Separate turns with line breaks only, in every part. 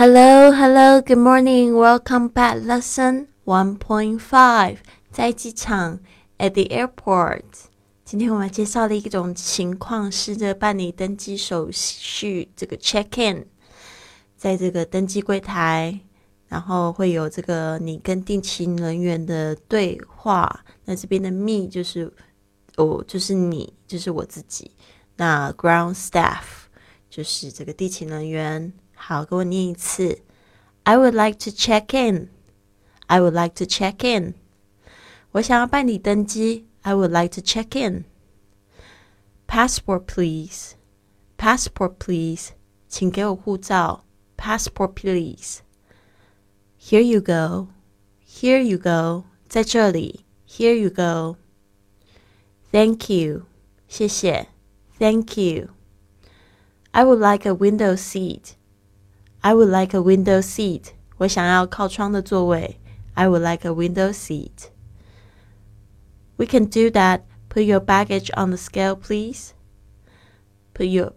Hello, hello, good morning. Welcome back. Lesson one point five. 在机场 at the airport. 今天我们介绍的一种情况是，这办理登机手续，这个 check in，在这个登机柜台，然后会有这个你跟定勤人员的对话。那这边的 me 就是哦，就是你，就是我自己。那 ground staff 就是这个地勤人员。好，跟我念一次。I would like to check in. I would like to check in. 我想要办理登机。I would like to check in. Passport, please. Passport, please. 请给我护照。Passport, please. Here you go. Here you go. 在这里。Here you go. Thank you. 谢谢。Thank you. I would like a window seat. I would like a window seat。我想要靠窗的座位。I would like a window seat. We can do that. Put your baggage on the scale, please. Put your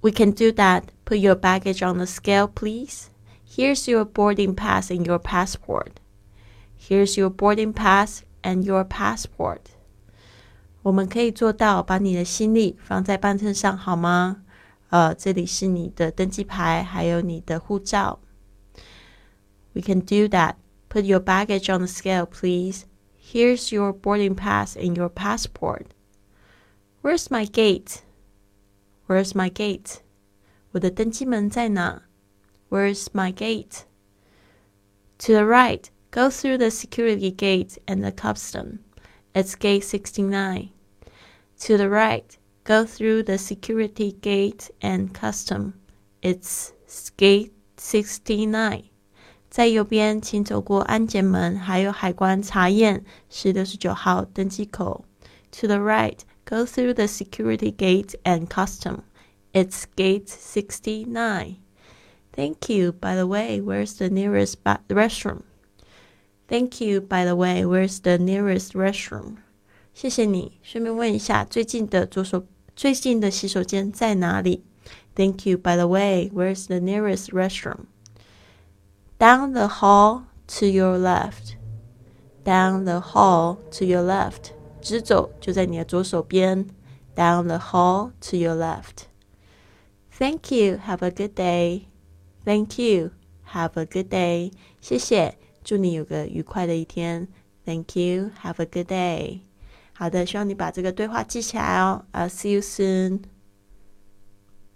We can do that. Put your baggage on the scale, please. Here's your boarding pass and your passport. Here's your boarding pass and your passport. 我们可以做到把你的行李放在磅秤上，好吗？呃，这里是你的登机牌，还有你的护照。We can do that. Put your baggage on the scale, please. Here's your boarding pass and your passport. Where's my gate? Where's my gate? 我的登机门在哪？Where's my gate? To the right, go through the security gate and the custom. It's gate 69. To the right, go through the security gate and custom. It's gate sixty nine. 在右边，请走过安检门，还有海关查验，是六十九号登机口。To the right, go through the security gate and custom. It's gate sixty nine. Thank you. By the way, where's the nearest restroom? Thank you. By the way, where's the nearest restroom? 谢谢你。顺便问一下，最近的左手 最近的洗手间在哪里？Thank you. By the way, where's the nearest restroom? Down the hall to your left. Down the hall to your left. 直走就在你的左手边。Down the hall to your left. Thank you. Have a good day. Thank you. Have a good day. 谢谢，祝你有个愉快的一天。Thank you. Have a good day. 好的，希望你把这个对话记起来哦。I'll see you soon.